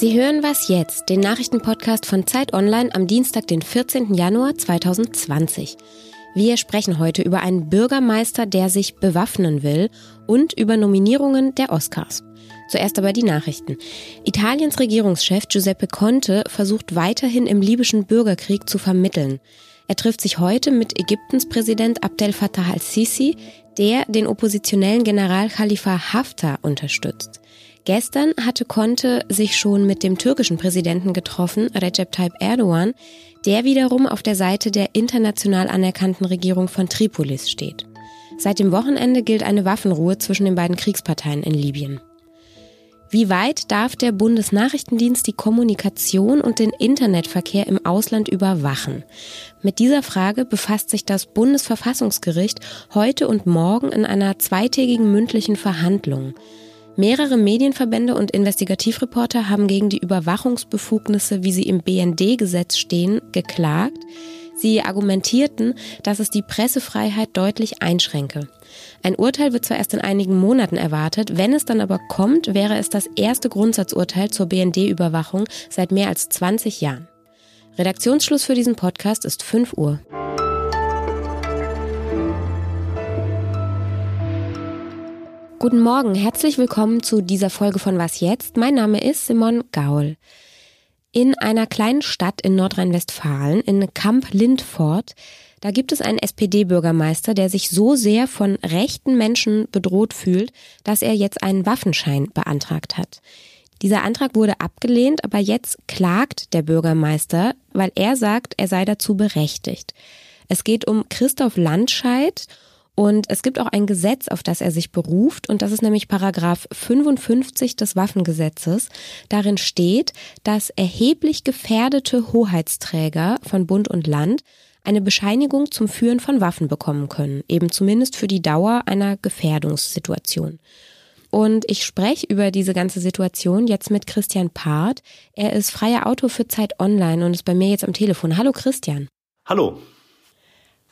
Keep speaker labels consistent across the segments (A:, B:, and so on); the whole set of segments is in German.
A: Sie hören was jetzt, den Nachrichtenpodcast von Zeit Online am Dienstag, den 14. Januar 2020. Wir sprechen heute über einen Bürgermeister, der sich bewaffnen will und über Nominierungen der Oscars. Zuerst aber die Nachrichten. Italiens Regierungschef Giuseppe Conte versucht weiterhin im libyschen Bürgerkrieg zu vermitteln. Er trifft sich heute mit Ägyptens Präsident Abdel Fattah al-Sisi, der den oppositionellen General Khalifa Haftar unterstützt. Gestern hatte Conte sich schon mit dem türkischen Präsidenten getroffen, Recep Tayyip Erdogan, der wiederum auf der Seite der international anerkannten Regierung von Tripolis steht. Seit dem Wochenende gilt eine Waffenruhe zwischen den beiden Kriegsparteien in Libyen. Wie weit darf der Bundesnachrichtendienst die Kommunikation und den Internetverkehr im Ausland überwachen? Mit dieser Frage befasst sich das Bundesverfassungsgericht heute und morgen in einer zweitägigen mündlichen Verhandlung. Mehrere Medienverbände und Investigativreporter haben gegen die Überwachungsbefugnisse, wie sie im BND-Gesetz stehen, geklagt. Sie argumentierten, dass es die Pressefreiheit deutlich einschränke. Ein Urteil wird zwar erst in einigen Monaten erwartet, wenn es dann aber kommt, wäre es das erste Grundsatzurteil zur BND-Überwachung seit mehr als 20 Jahren. Redaktionsschluss für diesen Podcast ist 5 Uhr. Guten Morgen, herzlich willkommen zu dieser Folge von Was jetzt? Mein Name ist Simon Gaul. In einer kleinen Stadt in Nordrhein-Westfalen, in Kamp-Lindfort, da gibt es einen SPD-Bürgermeister, der sich so sehr von rechten Menschen bedroht fühlt, dass er jetzt einen Waffenschein beantragt hat. Dieser Antrag wurde abgelehnt, aber jetzt klagt der Bürgermeister, weil er sagt, er sei dazu berechtigt. Es geht um Christoph Landscheid und es gibt auch ein Gesetz, auf das er sich beruft, und das ist nämlich Paragraph 55 des Waffengesetzes. Darin steht, dass erheblich gefährdete Hoheitsträger von Bund und Land eine Bescheinigung zum Führen von Waffen bekommen können, eben zumindest für die Dauer einer Gefährdungssituation. Und ich spreche über diese ganze Situation jetzt mit Christian Part. Er ist freier Autor für Zeit Online und ist bei mir jetzt am Telefon. Hallo Christian.
B: Hallo.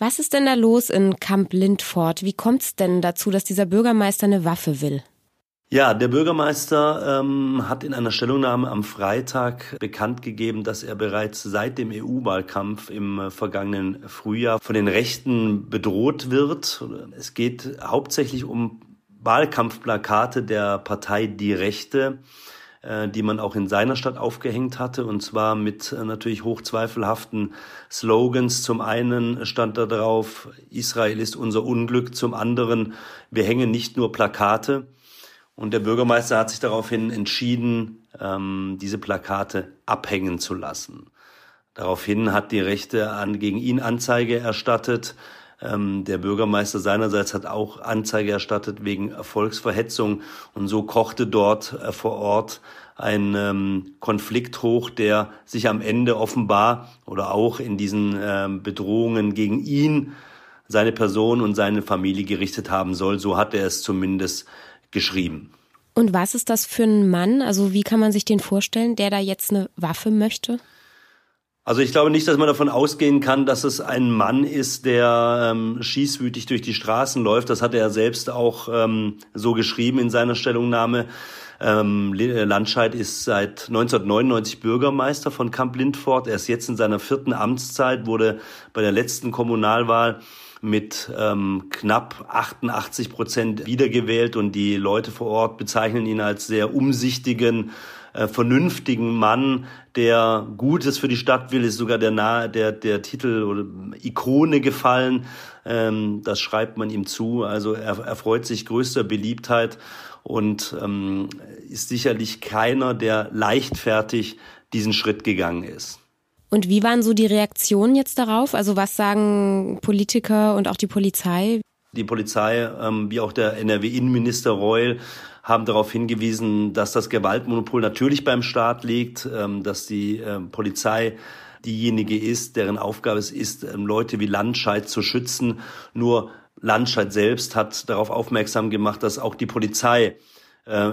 A: Was ist denn da los in Camp Lindfort? Wie kommt es denn dazu, dass dieser Bürgermeister eine Waffe will?
B: Ja, der Bürgermeister ähm, hat in einer Stellungnahme am Freitag bekannt gegeben, dass er bereits seit dem EU-Wahlkampf im äh, vergangenen Frühjahr von den Rechten bedroht wird. Es geht hauptsächlich um Wahlkampfplakate der Partei Die Rechte die man auch in seiner Stadt aufgehängt hatte, und zwar mit äh, natürlich hochzweifelhaften Slogans. Zum einen stand da drauf, Israel ist unser Unglück, zum anderen, wir hängen nicht nur Plakate. Und der Bürgermeister hat sich daraufhin entschieden, ähm, diese Plakate abhängen zu lassen. Daraufhin hat die Rechte an, gegen ihn Anzeige erstattet. Ähm, der Bürgermeister seinerseits hat auch Anzeige erstattet wegen Erfolgsverhetzung und so kochte dort äh, vor Ort ein ähm, Konflikt hoch, der sich am Ende offenbar oder auch in diesen ähm, Bedrohungen gegen ihn, seine Person und seine Familie gerichtet haben soll. So hat er es zumindest geschrieben.
A: Und was ist das für ein Mann? Also wie kann man sich den vorstellen, der da jetzt eine Waffe möchte?
B: Also ich glaube nicht, dass man davon ausgehen kann, dass es ein Mann ist, der ähm, schießwütig durch die Straßen läuft. Das hat er selbst auch ähm, so geschrieben in seiner Stellungnahme. Ähm, Landscheid ist seit 1999 Bürgermeister von Kamp Lindfort. Er ist jetzt in seiner vierten Amtszeit, wurde bei der letzten Kommunalwahl mit ähm, knapp 88 Prozent wiedergewählt und die Leute vor Ort bezeichnen ihn als sehr umsichtigen, äh, vernünftigen Mann, der Gutes für die Stadt will, ist sogar der, der, der Titel oder Ikone gefallen. Ähm, das schreibt man ihm zu. Also er, er freut sich größter Beliebtheit und ähm, ist sicherlich keiner, der leichtfertig diesen Schritt gegangen ist.
A: Und wie waren so die Reaktionen jetzt darauf? Also was sagen Politiker und auch die Polizei?
B: Die Polizei, ähm, wie auch der NRW-Innenminister Reul, haben darauf hingewiesen, dass das Gewaltmonopol natürlich beim Staat liegt, ähm, dass die ähm, Polizei diejenige ist, deren Aufgabe es ist, ähm, Leute wie Landscheid zu schützen. Nur Landscheid selbst hat darauf aufmerksam gemacht, dass auch die Polizei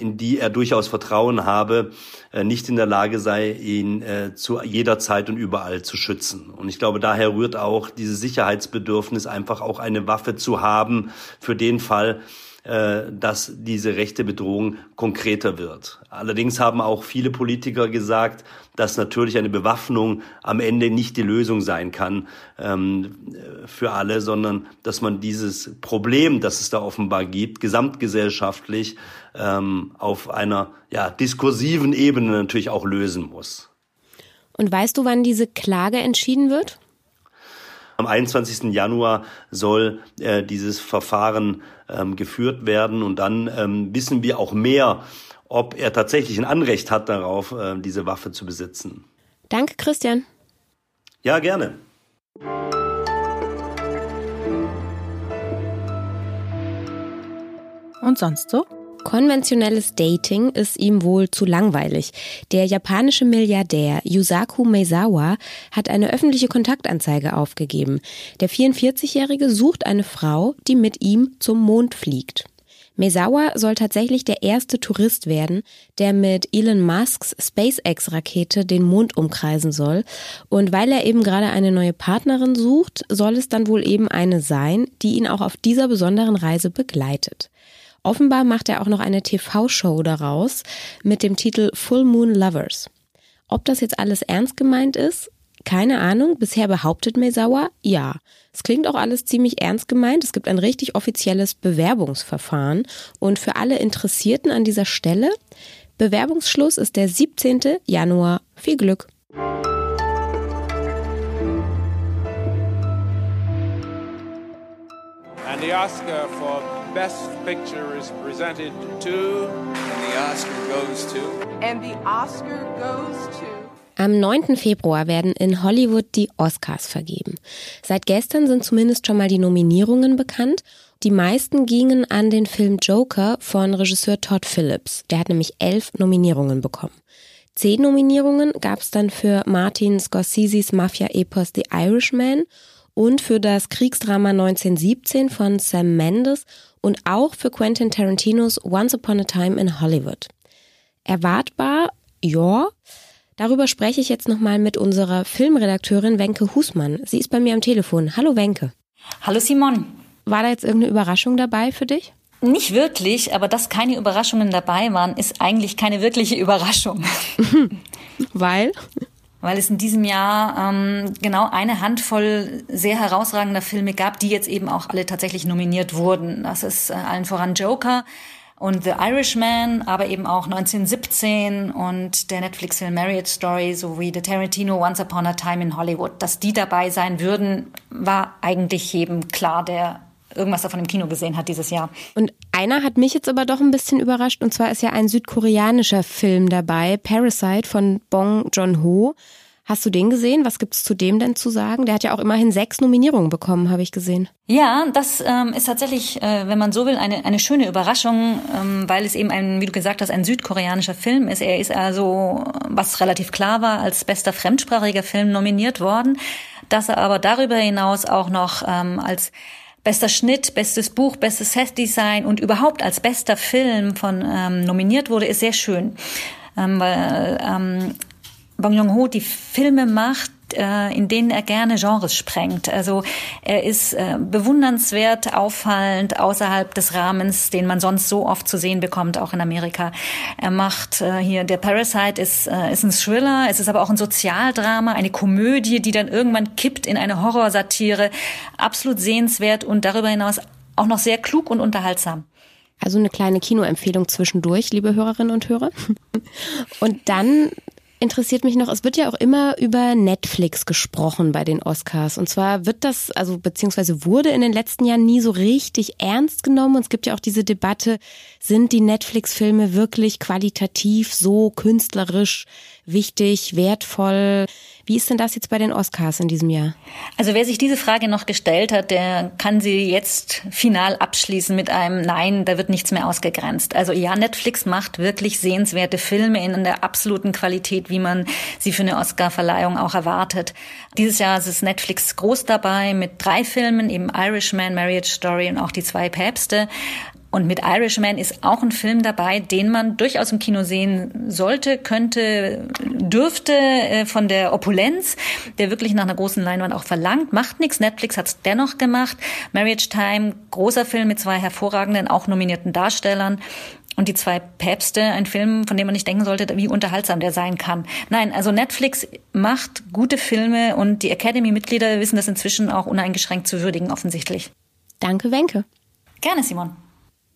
B: in die er durchaus Vertrauen habe, äh, nicht in der Lage sei, ihn äh, zu jeder Zeit und überall zu schützen. Und ich glaube, daher rührt auch dieses Sicherheitsbedürfnis, einfach auch eine Waffe zu haben für den Fall, äh, dass diese rechte Bedrohung konkreter wird. Allerdings haben auch viele Politiker gesagt, dass natürlich eine Bewaffnung am Ende nicht die Lösung sein kann ähm, für alle, sondern dass man dieses Problem, das es da offenbar gibt, gesamtgesellschaftlich ähm, auf einer ja, diskursiven Ebene natürlich auch lösen muss.
A: Und weißt du, wann diese Klage entschieden wird?
B: Am 21. Januar soll äh, dieses Verfahren ähm, geführt werden und dann ähm, wissen wir auch mehr, ob er tatsächlich ein Anrecht hat darauf, äh, diese Waffe zu besitzen.
A: Danke, Christian.
B: Ja, gerne.
C: Und sonst so?
A: Konventionelles Dating ist ihm wohl zu langweilig. Der japanische Milliardär Yusaku Meizawa hat eine öffentliche Kontaktanzeige aufgegeben. Der 44-Jährige sucht eine Frau, die mit ihm zum Mond fliegt. Meizawa soll tatsächlich der erste Tourist werden, der mit Elon Musks SpaceX-Rakete den Mond umkreisen soll. Und weil er eben gerade eine neue Partnerin sucht, soll es dann wohl eben eine sein, die ihn auch auf dieser besonderen Reise begleitet. Offenbar macht er auch noch eine TV-Show daraus mit dem Titel Full Moon Lovers. Ob das jetzt alles ernst gemeint ist? Keine Ahnung. Bisher behauptet Mesawa, ja. Es klingt auch alles ziemlich ernst gemeint. Es gibt ein richtig offizielles Bewerbungsverfahren. Und für alle Interessierten an dieser Stelle, Bewerbungsschluss ist der 17. Januar. Viel Glück!
D: And the Oscar for Best Picture is presented to.
E: And the Oscar goes to.
F: And the Oscar goes to.
A: Am 9. Februar werden in Hollywood die Oscars vergeben. Seit gestern sind zumindest schon mal die Nominierungen bekannt. Die meisten gingen an den Film Joker von Regisseur Todd Phillips. Der hat nämlich elf Nominierungen bekommen. Zehn Nominierungen gab es dann für Martin Scorseses Mafia-Epos The Irishman und für das Kriegsdrama 1917 von Sam Mendes und auch für Quentin Tarantinos Once Upon a Time in Hollywood. Erwartbar, ja. Darüber spreche ich jetzt nochmal mit unserer Filmredakteurin Wenke Husmann. Sie ist bei mir am Telefon. Hallo Wenke.
G: Hallo Simon.
A: War da jetzt irgendeine Überraschung dabei für dich?
G: Nicht wirklich, aber dass keine Überraschungen dabei waren, ist eigentlich keine wirkliche Überraschung.
A: Weil?
G: Weil es in diesem Jahr ähm, genau eine Handvoll sehr herausragender Filme gab, die jetzt eben auch alle tatsächlich nominiert wurden. Das ist äh, allen voran Joker und The Irishman, aber eben auch 1917 und der Netflix-Film Marriage Story sowie The Tarantino Once Upon a Time in Hollywood. Dass die dabei sein würden, war eigentlich jedem klar, der irgendwas davon im Kino gesehen hat dieses Jahr.
A: Und einer hat mich jetzt aber doch ein bisschen überrascht, und zwar ist ja ein südkoreanischer Film dabei, Parasite von Bong Joon-ho. Hast du den gesehen? Was gibt's zu dem denn zu sagen? Der hat ja auch immerhin sechs Nominierungen bekommen, habe ich gesehen.
G: Ja, das ähm, ist tatsächlich, äh, wenn man so will, eine, eine schöne Überraschung, ähm, weil es eben ein, wie du gesagt hast, ein südkoreanischer Film ist. Er ist also, was relativ klar war, als bester fremdsprachiger Film nominiert worden. Dass er aber darüber hinaus auch noch ähm, als bester Schnitt, bestes Buch, bestes Setdesign und überhaupt als bester Film von ähm, nominiert wurde, ist sehr schön. Ähm, weil ähm, Bong Joon-ho die Filme macht, in denen er gerne Genres sprengt. Also er ist äh, bewundernswert, auffallend außerhalb des Rahmens, den man sonst so oft zu sehen bekommt, auch in Amerika. Er macht äh, hier, der Parasite ist, ist ein Thriller, es ist aber auch ein Sozialdrama, eine Komödie, die dann irgendwann kippt in eine Horrorsatire. Absolut sehenswert und darüber hinaus auch noch sehr klug und unterhaltsam.
A: Also eine kleine Kinoempfehlung zwischendurch, liebe Hörerinnen und Hörer. Und dann interessiert mich noch, es wird ja auch immer über Netflix gesprochen bei den Oscars. Und zwar wird das, also beziehungsweise wurde in den letzten Jahren nie so richtig ernst genommen. Und es gibt ja auch diese Debatte, sind die Netflix-Filme wirklich qualitativ so künstlerisch wichtig, wertvoll? Wie ist denn das jetzt bei den Oscars in diesem Jahr?
G: Also wer sich diese Frage noch gestellt hat, der kann sie jetzt final abschließen mit einem Nein, da wird nichts mehr ausgegrenzt. Also ja, Netflix macht wirklich sehenswerte Filme in der absoluten Qualität, wie man sie für eine Oscar-Verleihung auch erwartet. Dieses Jahr ist Netflix groß dabei mit drei Filmen, eben Irishman, Marriage Story und auch die zwei Päpste. Und mit Irishman ist auch ein Film dabei, den man durchaus im Kino sehen sollte, könnte, dürfte äh, von der Opulenz, der wirklich nach einer großen Leinwand auch verlangt. Macht nichts. Netflix hat es dennoch gemacht. Marriage Time, großer Film mit zwei hervorragenden, auch nominierten Darstellern. Und die zwei Päpste, ein Film, von dem man nicht denken sollte, wie unterhaltsam der sein kann. Nein, also Netflix macht gute Filme und die Academy-Mitglieder wissen das inzwischen auch uneingeschränkt zu würdigen, offensichtlich.
A: Danke, Wenke.
G: Gerne, Simon.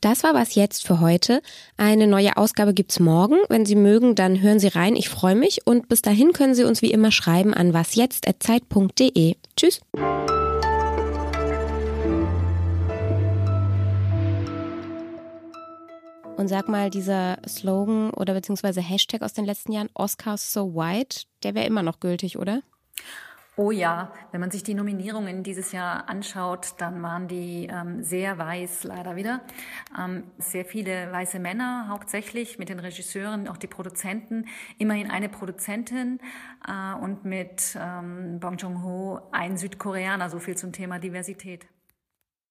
A: Das war was jetzt für heute. Eine neue Ausgabe gibt's morgen. Wenn Sie mögen, dann hören Sie rein. Ich freue mich und bis dahin können Sie uns wie immer schreiben an wasjetzt@zeit.de. Tschüss. Und sag mal, dieser Slogan oder beziehungsweise Hashtag aus den letzten Jahren, Oscars so white, der wäre immer noch gültig, oder?
G: Oh ja, wenn man sich die Nominierungen dieses Jahr anschaut, dann waren die ähm, sehr weiß leider wieder. Ähm, sehr viele weiße Männer hauptsächlich mit den Regisseuren, auch die Produzenten. Immerhin eine Produzentin äh, und mit ähm, Bong Joon-ho ein Südkoreaner. So viel zum Thema Diversität.